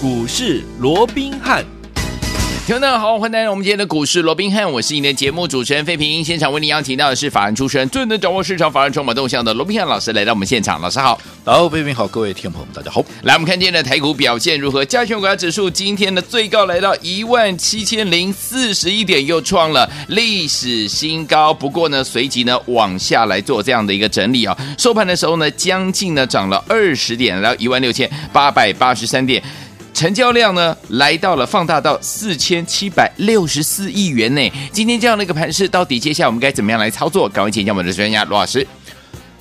股市罗宾汉。听众好，欢迎来到我们今天的股市罗宾汉，我是你的节目主持人费平。现场为您邀请到的是法案出身、最能掌握市场法案筹码动向的罗宾汉老师来到我们现场，老师好。好，费平好，各位听众朋友们大家好。来，我们看今天的台股表现如何？加权股价指数今天的最高来到一万七千零四十一点，又创了历史新高。不过呢，随即呢往下来做这样的一个整理啊、哦。收盘的时候呢，将近呢涨了二十点，来到一万六千八百八十三点。成交量呢，来到了放大到四千七百六十四亿元呢。今天这样的一个盘势，到底接下来我们该怎么样来操作？赶快请教我们的专家罗老师。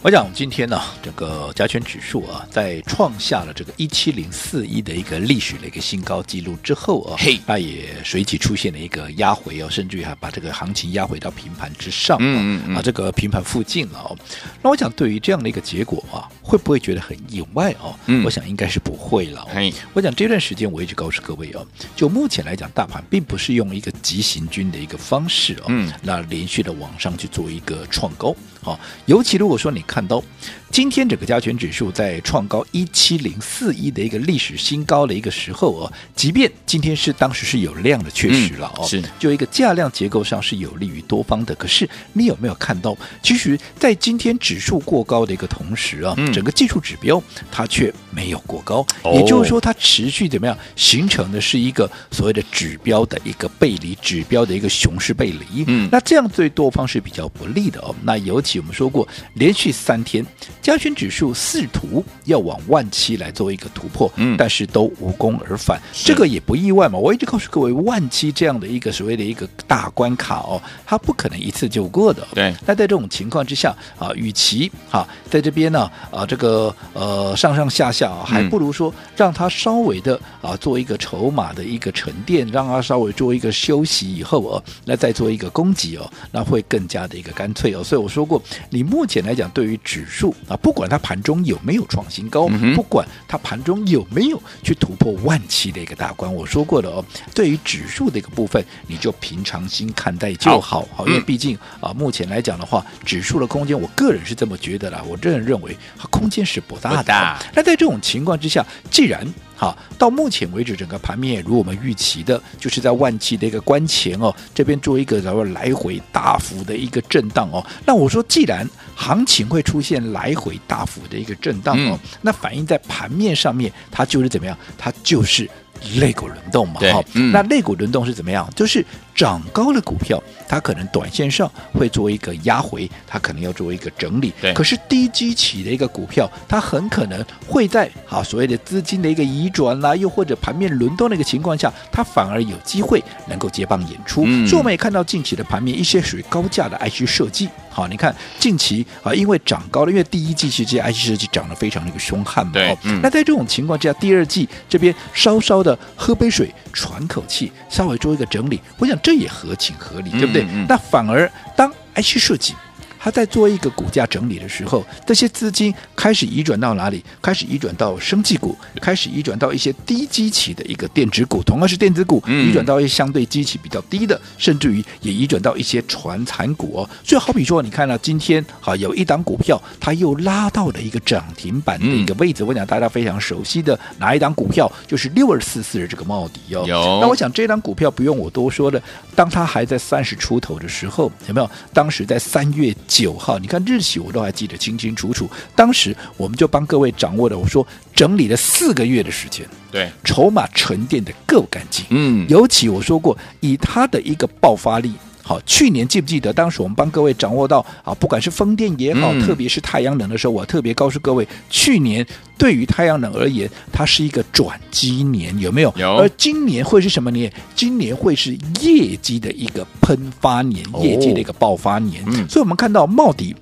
我想今天呢，这个加权指数啊，在创下了这个一七零四一的一个历史的一个新高纪录之后啊，嘿，它也随即出现了一个压回哦，甚至于还把这个行情压回到平盘之上，嗯嗯啊，这个平盘附近了哦。那我想对于这样的一个结果啊，会不会觉得很意外哦？嗯，我想应该是不会了。嘿，我想这段时间我一直告诉各位哦，就目前来讲，大盘并不是用一个急行军的一个方式哦，嗯，那连续的往上去做一个创高。好，尤其如果说你看到今天整个加权指数在创高一七零四一的一个历史新高的一个时候哦，即便今天是当时是有量的，确实了哦，是就一个价量结构上是有利于多方的。可是你有没有看到，其实，在今天指数过高的一个同时啊，整个技术指标它却没有过高，也就是说它持续怎么样形成的是一个所谓的指标的一个背离，指标的一个熊市背离。嗯，那这样对多方是比较不利的哦。那尤其我们说过，连续三天加权指数试图要往万七来做一个突破，嗯，但是都无功而返，这个也不意外嘛。我一直告诉各位，万七这样的一个所谓的一个大关卡哦，它不可能一次就过的。对，那在这种情况之下啊，与其哈在这边呢啊这个呃上上下下啊，还不如说让它稍微的啊做一个筹码的一个沉淀，让它稍微做一个休息以后哦，那再做一个攻击哦，那会更加的一个干脆哦。所以我说过。你目前来讲，对于指数啊，不管它盘中有没有创新高，嗯、不管它盘中有没有去突破万七的一个大关，我说过的哦，对于指数的一个部分，你就平常心看待就好，好，因为毕竟啊，目前来讲的话，指数的空间，我个人是这么觉得啦，我个人认为它空间是不大的。那在这种情况之下，既然好，到目前为止，整个盘面也如我们预期的，就是在万七的一个关前哦，这边做一个然后来回大幅的一个震荡哦。那我说，既然行情会出现来回大幅的一个震荡哦，嗯、那反映在盘面上面，它就是怎么样？它就是。肋骨轮动嘛，好，嗯、那肋骨轮动是怎么样？就是涨高的股票，它可能短线上会做一个压回，它可能要做一个整理。对可是低基期的一个股票，它很可能会在啊所谓的资金的一个移转啦，又或者盘面轮动的一个情况下，它反而有机会能够接棒演出。嗯、所以我们也看到近期的盘面，一些属于高价的 IC 设计。好，你看近期啊，因为涨高了，因为第一季其实这些 IC 设计涨得非常的一个凶悍嘛。对，嗯、那在这种情况之下，第二季这边稍稍的喝杯水，喘口气，稍微做一个整理，我想这也合情合理，对不对？那反而当 IC 设计。他在做一个股价整理的时候，这些资金开始移转到哪里？开始移转到生技股，开始移转到一些低基期的一个电子股，同样是电子股，移转到一些相对基期比较低的，甚至于也移转到一些传产股哦。所以好比说，你看到今天好有一档股票，它又拉到了一个涨停板的一个位置。我想大家非常熟悉的哪一档股票，就是六二四四的这个茂迪哦。有。那我想这档股票不用我多说了，当它还在三十出头的时候，有没有？当时在三月。九号，你看日期我都还记得清清楚楚。当时我们就帮各位掌握了，我说整理了四个月的时间，对，筹码沉淀的够干净。嗯，尤其我说过，以它的一个爆发力。好，去年记不记得？当时我们帮各位掌握到啊，不管是风电也好，嗯、特别是太阳能的时候，我特别告诉各位，去年对于太阳能而言，它是一个转机年，有没有？有。而今年会是什么年？今年会是业绩的一个喷发年，哦、业绩的一个爆发年。嗯、所以，我们看到茂迪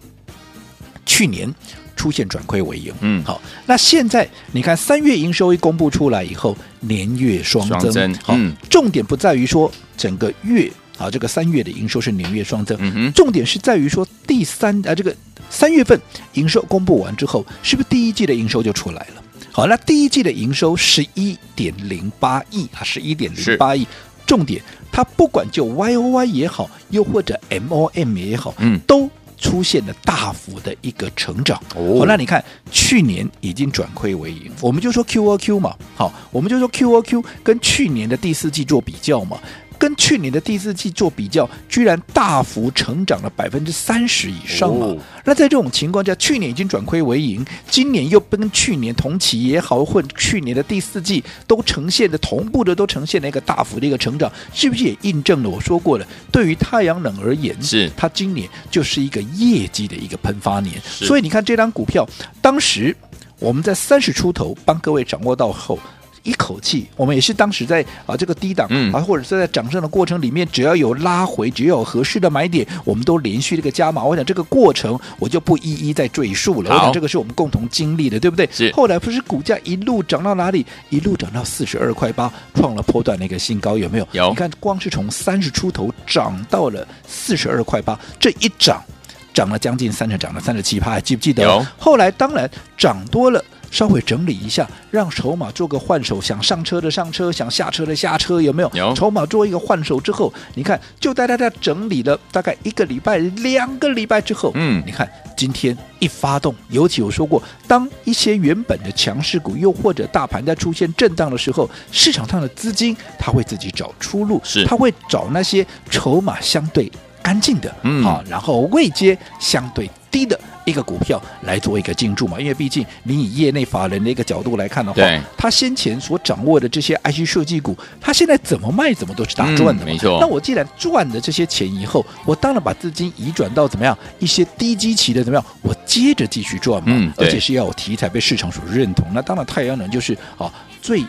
去年出现转亏为盈。嗯，好，那现在你看三月营收一公布出来以后，年月双增。双增好，嗯、重点不在于说整个月。好，这个三月的营收是年月双增，嗯、重点是在于说第三啊，这个三月份营收公布完之后，是不是第一季的营收就出来了？好，那第一季的营收十一点零八亿啊，十一点零八亿，重点它不管就 Y O Y 也好，又或者 M O M 也好，嗯，都出现了大幅的一个成长。哦，好，那你看去年已经转亏为盈，我们就说 Q O Q 嘛，好，我们就说 Q O Q 跟去年的第四季做比较嘛。跟去年的第四季做比较，居然大幅成长了百分之三十以上啊！哦、那在这种情况下，去年已经转亏为盈，今年又跟去年同期也好，或去年的第四季都呈现的同步的，都呈现了一个大幅的一个成长，是不是也印证了我说过的？对于太阳能而言，是它今年就是一个业绩的一个喷发年。所以你看这张股票，当时我们在三十出头帮各位掌握到后。一口气，我们也是当时在啊这个低档、嗯、啊，或者是在涨升的过程里面，只要有拉回，只要有合适的买点，我们都连续这个加码。我想这个过程我就不一一再赘述了。我想这个是我们共同经历的，对不对？是。后来不是股价一路涨到哪里？一路涨到四十二块八，创了波段的一个新高，有没有？有。你看，光是从三十出头涨到了四十二块八，这一涨涨了将近三成，涨了三十七趴，还记不记得？有。后来当然涨多了。稍微整理一下，让筹码做个换手，想上车的上车，想下车的下车，有没有？有。筹码做一个换手之后，你看，就带大家整理了大概一个礼拜、两个礼拜之后，嗯，你看今天一发动，尤其我说过，当一些原本的强势股，又或者大盘在出现震荡的时候，市场上的资金它会自己找出路，是，它会找那些筹码相对干净的，嗯，好，然后位阶相对低的。一个股票来做一个进驻嘛，因为毕竟你以业内法人的一个角度来看的话，对他先前所掌握的这些 IC 设计股，他现在怎么卖怎么都是大赚的嘛。嗯、没错。那我既然赚了这些钱以后，我当然把资金移转到怎么样一些低基期的怎么样，我接着继续赚嘛。嗯，而且是要有题材被市场所认同。那当然太阳能就是啊最。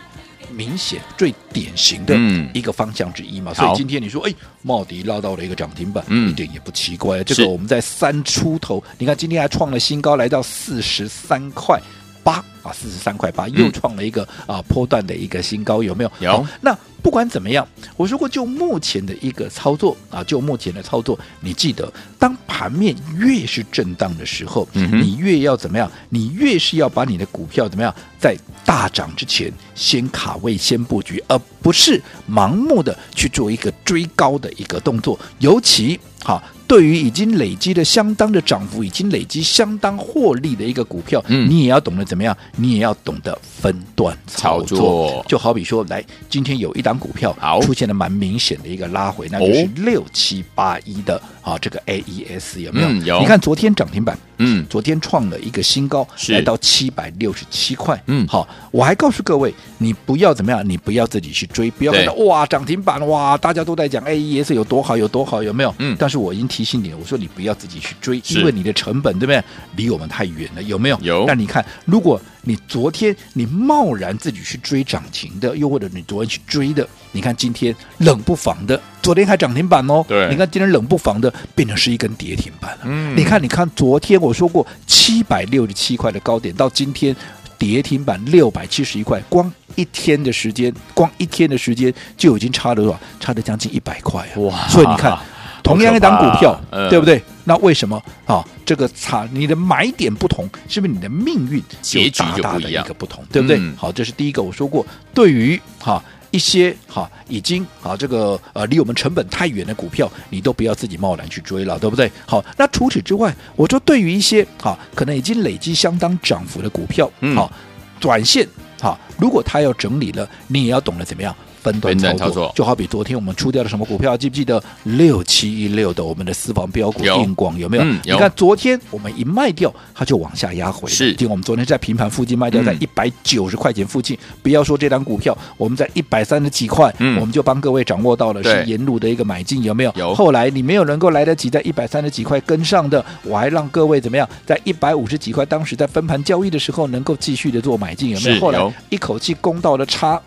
明显最典型的一个方向之一嘛，嗯、所以今天你说，哎，茂迪拉到了一个涨停板，嗯、一点也不奇怪。这个我们在三出头，你看今天还创了新高，来到四十三块八啊，四十三块八，又创了一个、嗯、啊波段的一个新高，有没有？有。那不管怎么样，我说过，就目前的一个操作啊，就目前的操作，你记得，当盘面越是震荡的时候，嗯、你越要怎么样？你越是要把你的股票怎么样在。大涨之前，先卡位，先布局，而不是盲目的去做一个追高的一个动作。尤其哈，对于已经累积的相当的涨幅，已经累积相当获利的一个股票，嗯，你也要懂得怎么样？你也要懂得分段操作。操作就好比说，来，今天有一档股票出现了蛮明显的一个拉回，那就是六七八一的啊，这个 AES 有没有？嗯、有。你看昨天涨停板。嗯，昨天创了一个新高，来到七百六十七块。嗯，好，我还告诉各位，你不要怎么样，你不要自己去追，不要看到哇涨停板哇，大家都在讲 AES 有多好有多好，有没有？嗯，但是我已经提醒你了，我说你不要自己去追，因为你的成本对不对？离我们太远了，有没有？有。那你看，如果你昨天你贸然自己去追涨停的，又或者你昨天去追的，你看今天冷不防的，昨天还涨停板哦。对。你看今天冷不防的变成是一根跌停板了。嗯。你看，你看昨天我说过。七百六十七块的高点，到今天跌停板六百七十一块，光一天的时间，光一天的时间就已经差了多少？差了将近一百块啊！哇！所以你看，同样一档股票，呃、对不对？那为什么啊？这个差，你的买点不同，是不是你的命运就不一样？一个不同，对不对？嗯、好，这是第一个，我说过，对于哈。一些哈已经啊这个呃离我们成本太远的股票，你都不要自己贸然去追了，对不对？好，那除此之外，我说对于一些哈可能已经累积相当涨幅的股票，嗯，好，短线哈，如果它要整理了，你也要懂得怎么样。分段操作，就好比昨天我们出掉了什么股票，记不记得六七一六的我们的私房标股硬广有，有没有？嗯、有你看昨天我们一卖掉，它就往下压回。是，我们昨天在平盘附近卖掉，在一百九十块钱附近。嗯、不要说这张股票，我们在一百三十几块，嗯、我们就帮各位掌握到了是沿路的一个买进，有没有？有。后来你没有能够来得及在一百三十几块跟上的，我还让各位怎么样，在一百五十几块，当时在分盘交易的时候能够继续的做买进，有没有？后来一口气攻到了差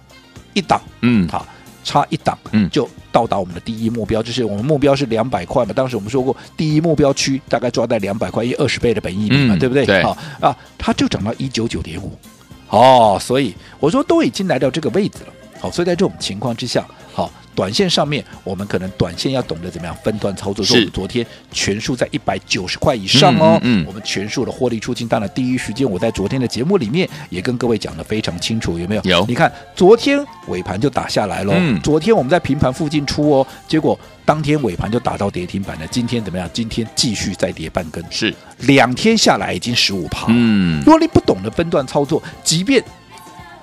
一档，嗯，好。差一档，嗯，就到达我们的第一目标，就是我们目标是两百块嘛。当时我们说过，第一目标区大概抓在两百块，一二十倍的本益比嘛，嗯、对不对？对，好啊，它就涨到一九九点五，哦，所以我说都已经来到这个位置了，好，所以在这种情况之下，好。短线上面，我们可能短线要懂得怎么样分段操作。说我们昨天全数在一百九十块以上哦，嗯，嗯，我们全数的获利出清。当然，第一时间我在昨天的节目里面也跟各位讲得非常清楚，有没有？有。你看，昨天尾盘就打下来了。嗯。昨天我们在平盘附近出哦，结果当天尾盘就打到跌停板了。今天怎么样？今天继续再跌半根。是。两天下来已经十五趴。嗯。如果你不懂得分段操作，即便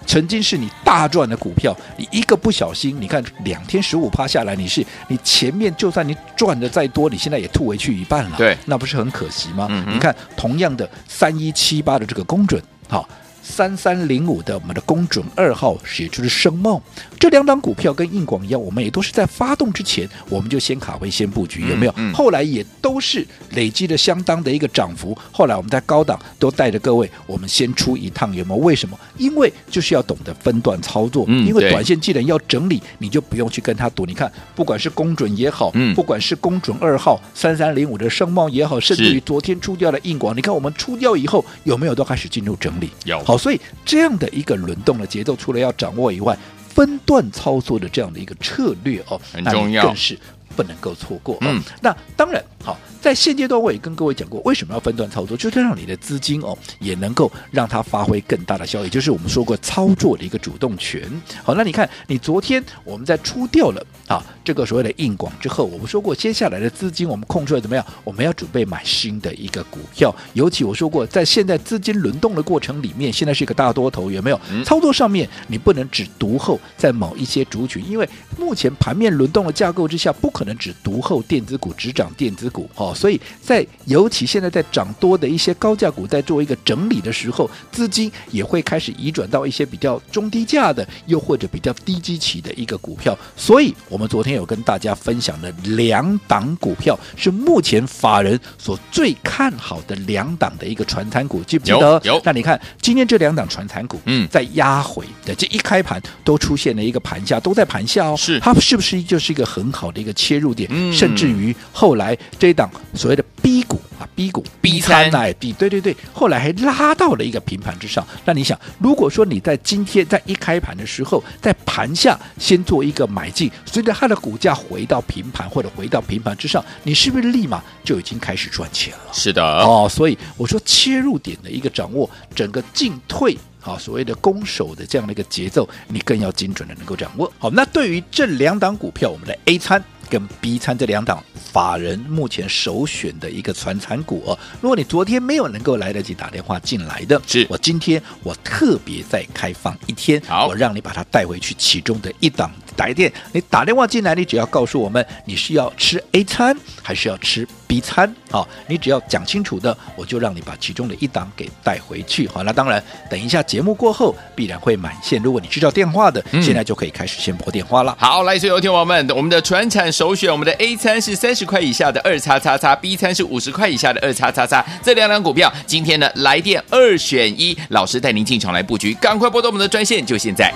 曾经是你大赚的股票，你一个不小心，你看两天十五趴下来，你是你前面就算你赚的再多，你现在也吐回去一半了，对，那不是很可惜吗？嗯、你看同样的三一七八的这个公准，好。三三零五的我们的公准二号，也就是声梦，这两档股票跟硬广一样，我们也都是在发动之前，我们就先卡位先布局，有没有？嗯嗯、后来也都是累积了相当的一个涨幅。后来我们在高档都带着各位，我们先出一趟，有没有？为什么？因为就是要懂得分段操作。嗯、因为短线既然要整理，你就不用去跟他赌。你看，不管是公准也好，嗯、不管是公准二号三三零五的声梦也好，甚至于昨天出掉的硬广，你看我们出掉以后，有没有都开始进入整理？有。好，所以这样。的一个轮动的节奏，除了要掌握以外，分段操作的这样的一个策略哦，很重要，更是不能够错过。嗯，那当然好。在现阶段，我也跟各位讲过，为什么要分段操作，就是让你的资金哦，也能够让它发挥更大的效益，就是我们说过操作的一个主动权。好，那你看，你昨天我们在出掉了啊这个所谓的硬广之后，我们说过，接下来的资金我们空出来怎么样？我们要准备买新的一个股票。尤其我说过，在现在资金轮动的过程里面，现在是一个大多头，有没有？操作上面你不能只独后在某一些族群，因为目前盘面轮动的架构之下，不可能只独后电子股，只涨电子股。哦，所以在尤其现在在涨多的一些高价股在做一个整理的时候，资金也会开始移转到一些比较中低价的，又或者比较低基期的一个股票。所以，我们昨天有跟大家分享的两档股票，是目前法人所最看好的两档的一个传产股，记不记得？有。有那你看今天这两档传产股，嗯，在压回的这一开盘都出现了一个盘下，都在盘下哦。是。它是不是就是一个很好的一个切入点？嗯。甚至于后来这一档。所谓的 B 股啊，B 股 B 三哎，B 对对对，后来还拉到了一个平盘之上。那你想，如果说你在今天在一开盘的时候，在盘下先做一个买进，随着它的股价回到平盘或者回到平盘之上，你是不是立马就已经开始赚钱了？是的哦，所以我说切入点的一个掌握，整个进退啊，所谓的攻守的这样的一个节奏，你更要精准的能够掌握。好，那对于这两档股票，我们的 A 餐。跟 B 餐这两档法人目前首选的一个传产股哦，如果你昨天没有能够来得及打电话进来的，是我今天我特别再开放一天，好，我让你把它带回去其中的一档来电，你打电话进来，你只要告诉我们你是要吃 A 餐还是要吃 B 餐，好，你只要讲清楚的，我就让你把其中的一档给带回去。好，那当然，等一下节目过后必然会满线，如果你知道电话的，嗯、现在就可以开始先拨电话了。好，来，所有听友们，我们的船产首选，我们的 A 餐是三十块以下的二叉叉叉，B 餐是五十块以下的二叉叉叉，这两档股票今天呢来电二选一，老师带您进场来布局，赶快拨动我们的专线，就现在。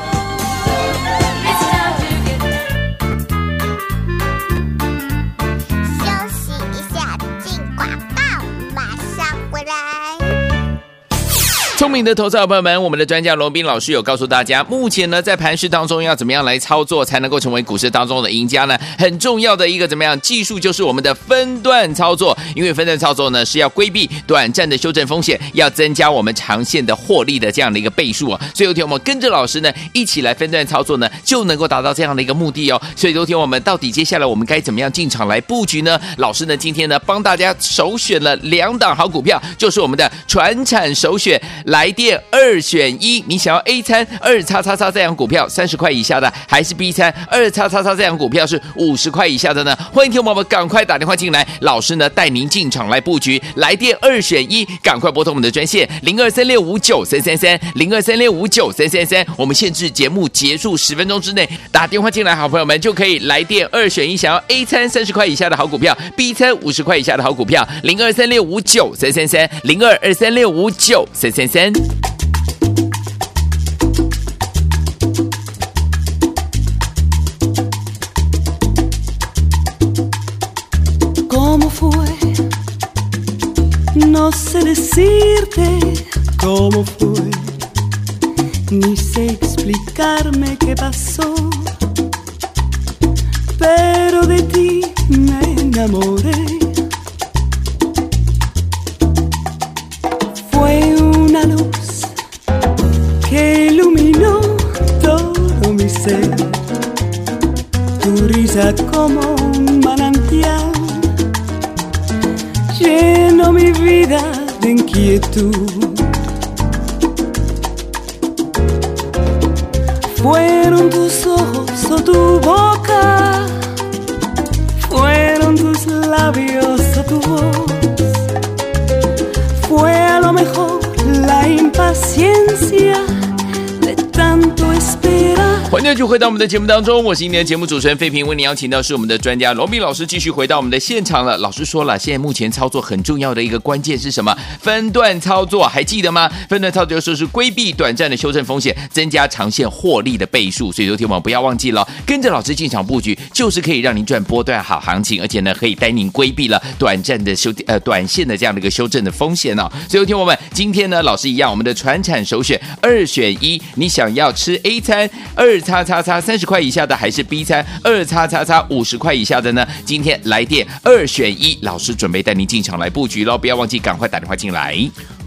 聪明的投资者朋友们，我们的专家罗宾老师有告诉大家，目前呢在盘市当中要怎么样来操作才能够成为股市当中的赢家呢？很重要的一个怎么样技术就是我们的分段操作，因为分段操作呢是要规避短暂的修正风险，要增加我们长线的获利的这样的一个倍数啊。所以有天我们跟着老师呢一起来分段操作呢，就能够达到这样的一个目的哦。所以有天我们到底接下来我们该怎么样进场来布局呢？老师呢今天呢帮大家首选了两档好股票，就是我们的传产首选。来电二选一，你想要 A 餐二叉叉叉这样股票三十块以下的，还是 B 餐二叉叉叉这样股票是五十块以下的呢？欢迎听众朋友们赶快打电话进来，老师呢带您进场来布局。来电二选一，赶快拨通我们的专线零二三六五九三三三零二三六五九三三三。我们限制节目结束十分钟之内打电话进来，好朋友们就可以来电二选一，想要 A 餐三十块以下的好股票，B 餐五十块以下的好股票，零二三六五九三三三零二二三六五九三三三。¿Cómo fue? No sé decirte cómo fue, ni sé explicarme qué pasó, pero de ti me enamoré tu risa como un manantial lleno mi vida de inquietud. Fueron tus ojos o tu boca, fueron tus labios o tu voz. Fue a lo mejor la impaciencia. 欢迎继续回到我们的节目当中，我是今天的节目主持人费平，为您邀请到是我们的专家罗宾老师，继续回到我们的现场了。老师说了，现在目前操作很重要的一个关键是什么？分段操作，还记得吗？分段操作就是，是规避短暂的修正风险，增加长线获利的倍数。所以，说听我们不要忘记了，跟着老师进场布局，就是可以让您赚波段好行情，而且呢，可以带您规避了短暂的修呃短线的这样的一个修正的风险哦。所以，听我们今天呢，老师一样，我们的传产首选二选一，你想要吃 A 餐二餐。叉叉叉三十块以下的还是 B 餐二叉叉叉五十块以下的呢？今天来电二选一，老师准备带您进场来布局喽！不要忘记赶快打电话进来。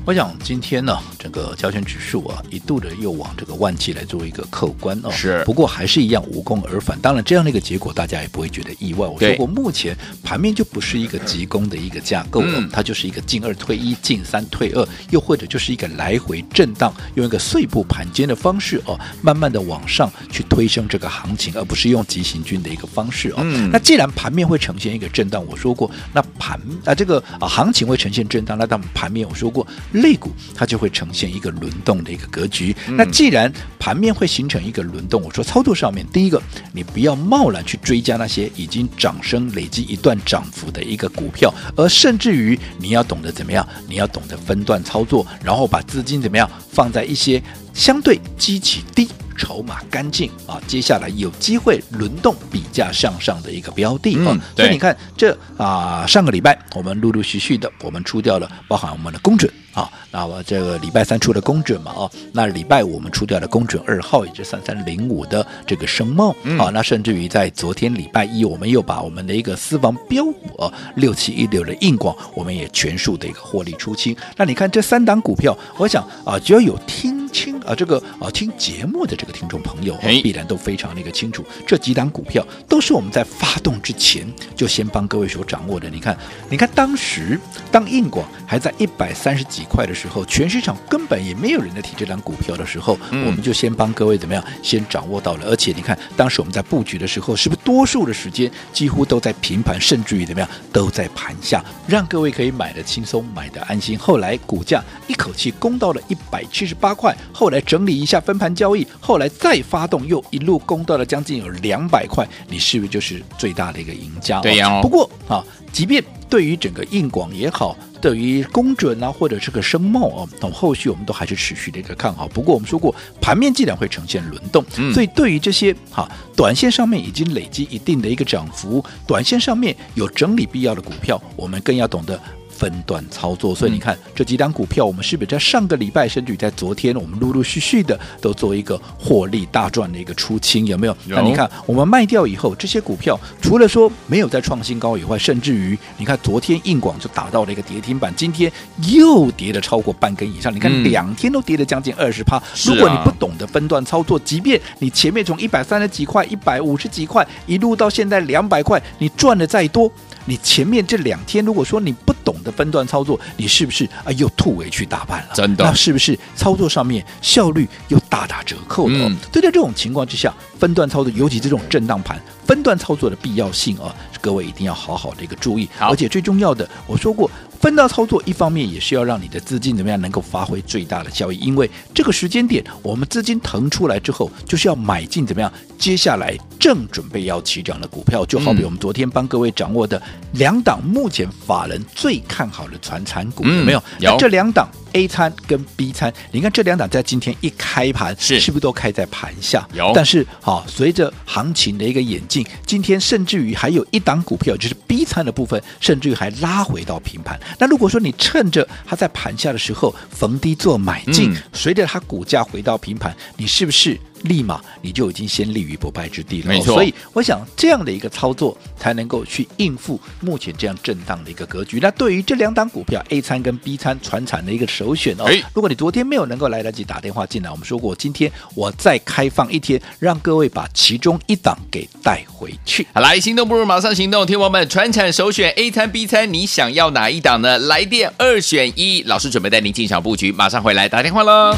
我想今天呢，整个加权指数啊，一度的又往这个万七来做一个客观哦。是，不过还是一样无功而返。当然，这样的一个结果大家也不会觉得意外。我说过，目前盘面就不是一个急攻的一个架构，嗯，它就是一个进二退一，进三退二，又或者就是一个来回震荡，用一个碎步盘间的方式哦，慢慢的往上去推升这个行情，而不是用急行军的一个方式哦。嗯，那既然盘面会呈现一个震荡，我说过，那盘啊这个啊行情会呈现震荡，那当盘面我说过。类股它就会呈现一个轮动的一个格局。那既然盘面会形成一个轮动，我说操作上面，第一个你不要贸然去追加那些已经涨升累积一段涨幅的一个股票，而甚至于你要懂得怎么样，你要懂得分段操作，然后把资金怎么样放在一些相对基期低。筹码干净啊，接下来有机会轮动比价向上的一个标的啊，嗯、所以你看这啊，上个礼拜我们陆陆续续的我们出掉了，包含我们的公准啊，那我这个礼拜三出的公准嘛啊，那礼拜五我们出掉了公准二号，也是三三零五的这个升贸啊，那甚至于在昨天礼拜一，我们又把我们的一个私房标股啊六七一六的硬广，我们也全数的一个获利出清。那你看这三档股票，我想啊，只要有听。听啊，这个啊，听节目的这个听众朋友，必然都非常的一个清楚。这几档股票都是我们在发动之前就先帮各位所掌握的。你看，你看当时当硬广还在一百三十几块的时候，全市场根本也没有人在提这档股票的时候，我们就先帮各位怎么样，先掌握到了。而且你看，当时我们在布局的时候，是不是多数的时间几乎都在平盘，甚至于怎么样，都在盘下，让各位可以买的轻松，买的安心。后来股价一口气攻到了一百七十八块。后来整理一下分盘交易，后来再发动，又一路攻到了将近有两百块，你是不是就是最大的一个赢家？对呀、哦。不过啊，即便对于整个硬广也好，对于公准啊，或者是个升贸啊，等后续我们都还是持续的一个看好。不过我们说过，盘面既然会呈现轮动，嗯、所以对于这些哈，短线上面已经累积一定的一个涨幅，短线上面有整理必要的股票，我们更要懂得。分段操作，所以你看、嗯、这几档股票，我们是不是在上个礼拜，甚至于在昨天，我们陆陆续续的都做一个获利大赚的一个出清，有没有？有那你看我们卖掉以后，这些股票除了说没有再创新高以外，甚至于你看昨天硬广就打到了一个跌停板，今天又跌了超过半根以上，你看两天都跌了将近二十趴。如果你不懂得分段操作，即便你前面从一百三十几块、一百五十几块一路到现在两百块，你赚的再多。你前面这两天，如果说你不懂得分段操作，你是不是啊又突围去打扮了？真的，那是不是操作上面效率又大打折扣了？嗯，对，在这种情况之下，分段操作，尤其这种震荡盘，分段操作的必要性啊，各位一定要好好的一个注意。而且最重要的，我说过。分段操作，一方面也是要让你的资金怎么样能够发挥最大的效益，因为这个时间点，我们资金腾出来之后，就是要买进怎么样，接下来正准备要起涨的股票，就好比我们昨天帮各位掌握的两档目前法人最看好的传产股，有没有？有。那这两档 A 餐跟 B 餐，你看这两档在今天一开盘是是不是都开在盘下？有。但是好，随着行情的一个演进，今天甚至于还有一档股票，就是 B 餐的部分，甚至于还拉回到平盘。那如果说你趁着它在盘下的时候逢低做买进，嗯、随着它股价回到平盘，你是不是？立马你就已经先立于不败之地了，没错。所以我想这样的一个操作才能够去应付目前这样震荡的一个格局。那对于这两档股票 A 餐跟 B 餐传产的一个首选哦，如果你昨天没有能够来得及打电话进来，我们说过今天我再开放一天，让各位把其中一档给带回去。好，来，行动不如马上行动，听我们传产首选 A 餐 B 餐，你想要哪一档呢？来电二选一，老师准备带您进场布局，马上回来打电话喽。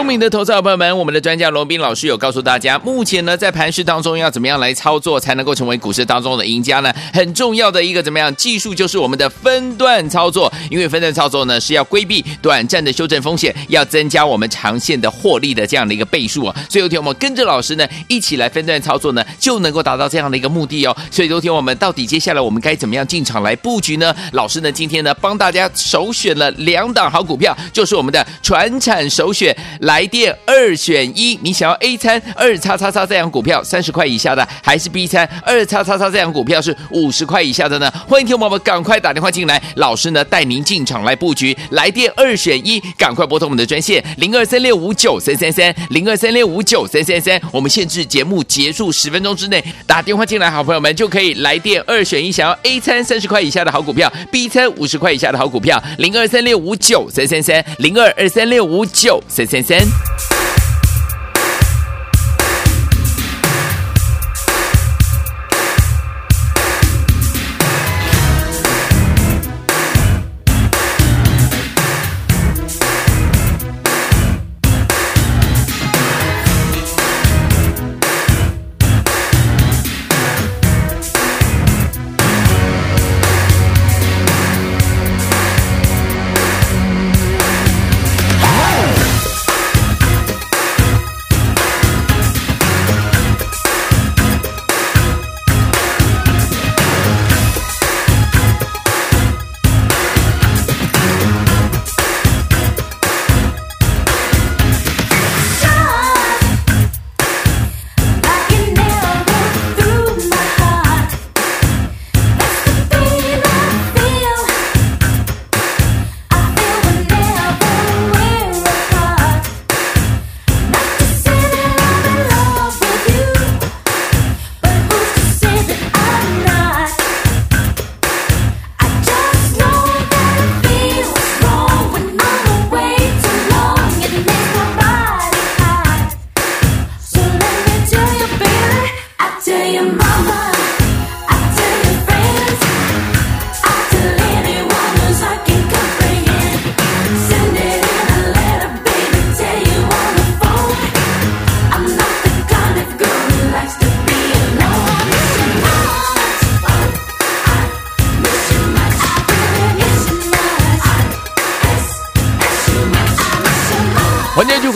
聪明的投资者朋友们，我们的专家罗宾老师有告诉大家，目前呢在盘市当中要怎么样来操作才能够成为股市当中的赢家呢？很重要的一个怎么样技术就是我们的分段操作，因为分段操作呢是要规避短暂的修正风险，要增加我们长线的获利的这样的一个倍数啊。所以，有天我们跟着老师呢一起来分段操作呢，就能够达到这样的一个目的哦。所以，昨天我们到底接下来我们该怎么样进场来布局呢？老师呢今天呢帮大家首选了两档好股票，就是我们的传产首选。来电二选一，你想要 A 餐二叉叉叉这样股票三十块以下的，还是 B 餐二叉叉叉这样股票是五十块以下的呢？欢迎听众们赶快打电话进来，老师呢带您进场来布局。来电二选一，赶快拨通我们的专线零二三六五九三三三零二三六五九三三三。我们限制节目结束十分钟之内打电话进来，好朋友们就可以来电二选一，想要 A 餐三十块以下的好股票，B 餐五十块以下的好股票，零二三六五九三三三零二二三六五九三三三。And.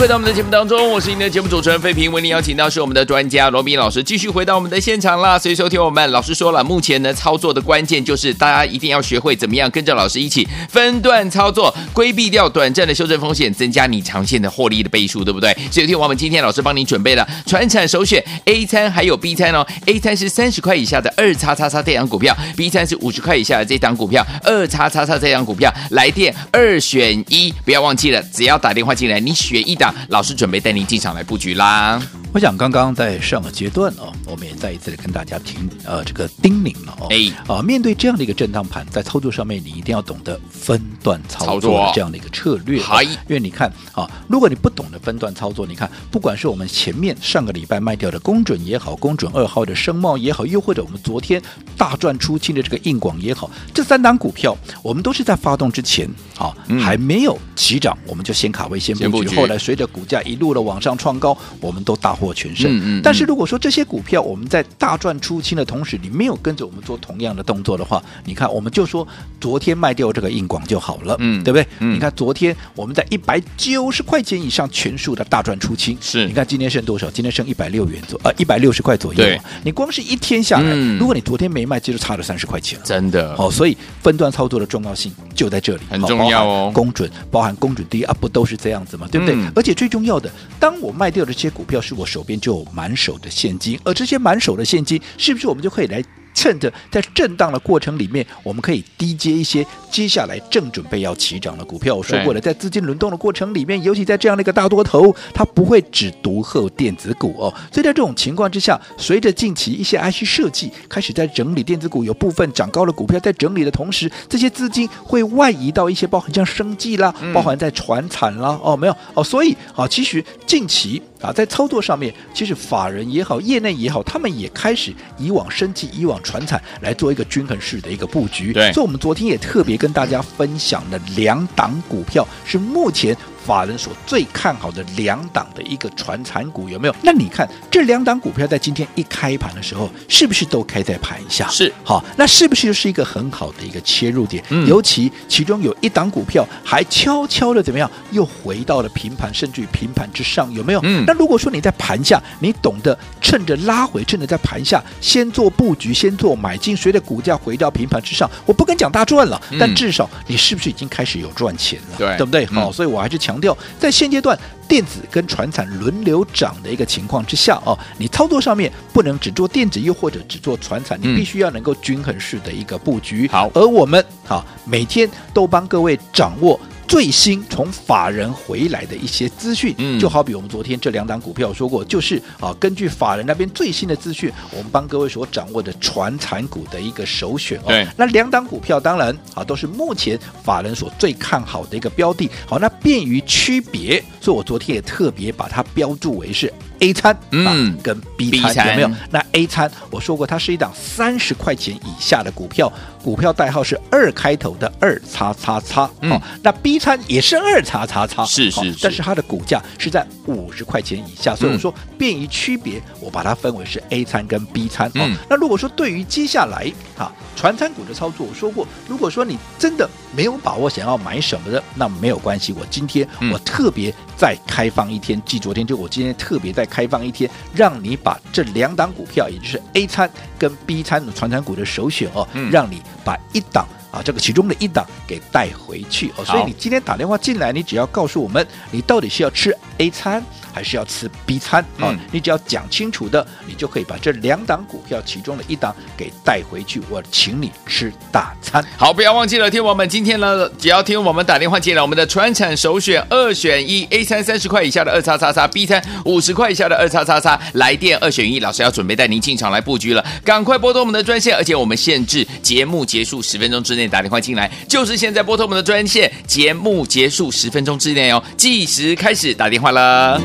回到我们的节目当中，我是您的节目主持人费平，为您邀请到是我们的专家罗宾老师，继续回到我们的现场啦。所以收听我们老师说了，目前呢操作的关键就是大家一定要学会怎么样跟着老师一起分段操作，规避掉短暂的修正风险，增加你长线的获利的倍数，对不对？所以听我们今天老师帮你准备了传产首选 A 餐还有 B 餐哦，A 餐是三十块以下的二叉叉叉这档股票，B 餐是五十块以下的这档股票，二叉叉叉这档股票，来电二选一，不要忘记了，只要打电话进来，你选一档。老师准备带您进场来布局啦。我想刚刚在上个阶段哦，我们也再一次的跟大家听呃这个叮咛了哦。哎。啊，面对这样的一个震荡盘，在操作上面你一定要懂得分段操作这样的一个策略。好，因为你看啊，如果你不懂得分段操作，你看不管是我们前面上个礼拜卖掉的公准也好，公准二号的声茂也好，又或者我们昨天大赚出清的这个硬广也好，这三档股票我们都是在发动之前啊、嗯、还没有起涨，我们就先卡位先布局，布局。后来随着股价一路的往上创高，我们都大获。全胜。嗯嗯。但是如果说这些股票我们在大赚出清的同时，你没有跟着我们做同样的动作的话，你看我们就说昨天卖掉这个硬广就好了，嗯，对不对？嗯。你看昨天我们在一百九十块钱以上全数的大赚出清，是。你看今天剩多少？今天剩一百六元左，呃，一百六十块左右。对。你光是一天下来，嗯、如果你昨天没卖，这就差了三十块钱了。真的。好、哦，所以分段操作的重要性就在这里，很重要哦。公准，包含公准第一啊，不都是这样子吗？对不对？嗯、而且最重要的，当我卖掉的这些股票，是我手边就有满手的现金，而这些满手的现金，是不是我们就可以来？趁着在震荡的过程里面，我们可以低接一些接下来正准备要起涨的股票。我说过了，在资金轮动的过程里面，尤其在这样的一个大多头，它不会只独厚电子股哦。所以在这种情况之下，随着近期一些 IC 设计开始在整理电子股，有部分涨高的股票在整理的同时，这些资金会外移到一些包含像生计啦，包含在船产啦，哦，没有哦，所以啊，其实近期。啊，在操作上面，其实法人也好，业内也好，他们也开始以往升级、以往传产来做一个均衡式的一个布局。对，所以我们昨天也特别跟大家分享了两档股票，是目前。法人所最看好的两档的一个传产股有没有？那你看这两档股票在今天一开盘的时候，是不是都开在盘下？是，好，那是不是就是一个很好的一个切入点？嗯，尤其其中有一档股票还悄悄的怎么样，又回到了平盘，甚至于平盘之上，有没有？嗯，那如果说你在盘下，你懂得趁着拉回，趁着在盘下先做布局，先做买进，随着股价回到平盘之上，我不敢讲大赚了，但至少你是不是已经开始有赚钱了？对，对不对？好，所以我还是强。强调，在现阶段电子跟船产轮流涨的一个情况之下哦，你操作上面不能只做电子，又或者只做船产，你必须要能够均衡式的一个布局。好，而我们啊，每天都帮各位掌握。最新从法人回来的一些资讯，嗯，就好比我们昨天这两档股票说过，就是啊，根据法人那边最新的资讯，我们帮各位所掌握的传产股的一个首选哦。对，那两档股票当然啊，都是目前法人所最看好的一个标的。好，那便于区别，所以我昨天也特别把它标注为是。A 餐，嗯，跟 B 餐有没有？那 A 餐我说过，它是一档三十块钱以下的股票，股票代号是二开头的二叉叉叉。哦，那 B 餐也是二叉叉叉，是是，是，但是它的股价是在五十块钱以下，所以我说便于区别，我把它分为是 A 餐跟 B 餐。哦，那如果说对于接下来啊，传餐股的操作，我说过，如果说你真的没有把握想要买什么的，那没有关系，我今天我特别再开放一天，记昨天就我今天特别再。开放一天，让你把这两档股票，也就是 A 餐跟 B 餐的传餐股的首选哦，嗯、让你把一档啊这个其中的一档给带回去哦。所以你今天打电话进来，你只要告诉我们，你到底是要吃 A 餐。还是要吃 B 餐啊、嗯？你只要讲清楚的，你就可以把这两档股票其中的一档给带回去。我请你吃大餐。好，不要忘记了，听我们今天呢，只要听我们打电话进来，我们的传产首选二选一，A 餐三十块以下的二叉叉叉，B 餐五十块以下的二叉叉叉，来电二选一，老师要准备带您进场来布局了，赶快拨通我们的专线，而且我们限制节目结束十分钟之内打电话进来，就是现在拨通我们的专线，节目结束十分钟之内哦，计时开始打电话了。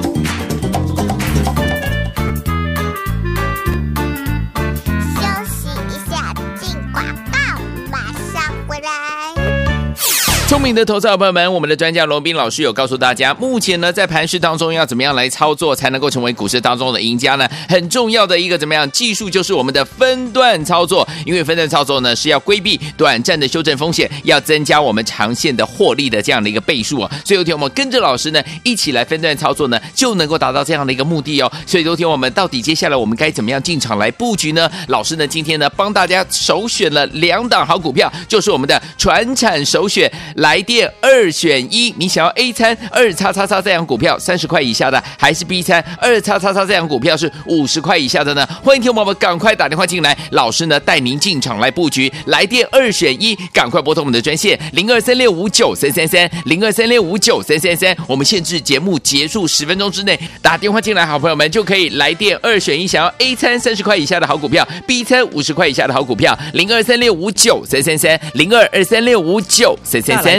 聪明的投资者朋友们，我们的专家罗宾老师有告诉大家，目前呢在盘市当中要怎么样来操作才能够成为股市当中的赢家呢？很重要的一个怎么样技术就是我们的分段操作，因为分段操作呢是要规避短暂的修正风险，要增加我们长线的获利的这样的一个倍数啊。所以有天我们跟着老师呢一起来分段操作呢，就能够达到这样的一个目的哦。所以有天我们到底接下来我们该怎么样进场来布局呢？老师呢今天呢帮大家首选了两档好股票，就是我们的传产首选。来来电二选一，你想要 A 餐二叉叉叉这样股票三十块以下的，还是 B 餐二叉叉叉这样股票是五十块以下的呢？欢迎听众朋友们赶快打电话进来，老师呢带您进场来布局。来电二选一，赶快拨通我们的专线零二三六五九三三三零二三六五九三三三。我们限制节目结束十分钟之内打电话进来，好朋友们就可以来电二选一，想要 A 餐三十块以下的好股票，B 餐五十块以下的好股票，零二三六五九三三三零二二三六五九三三三。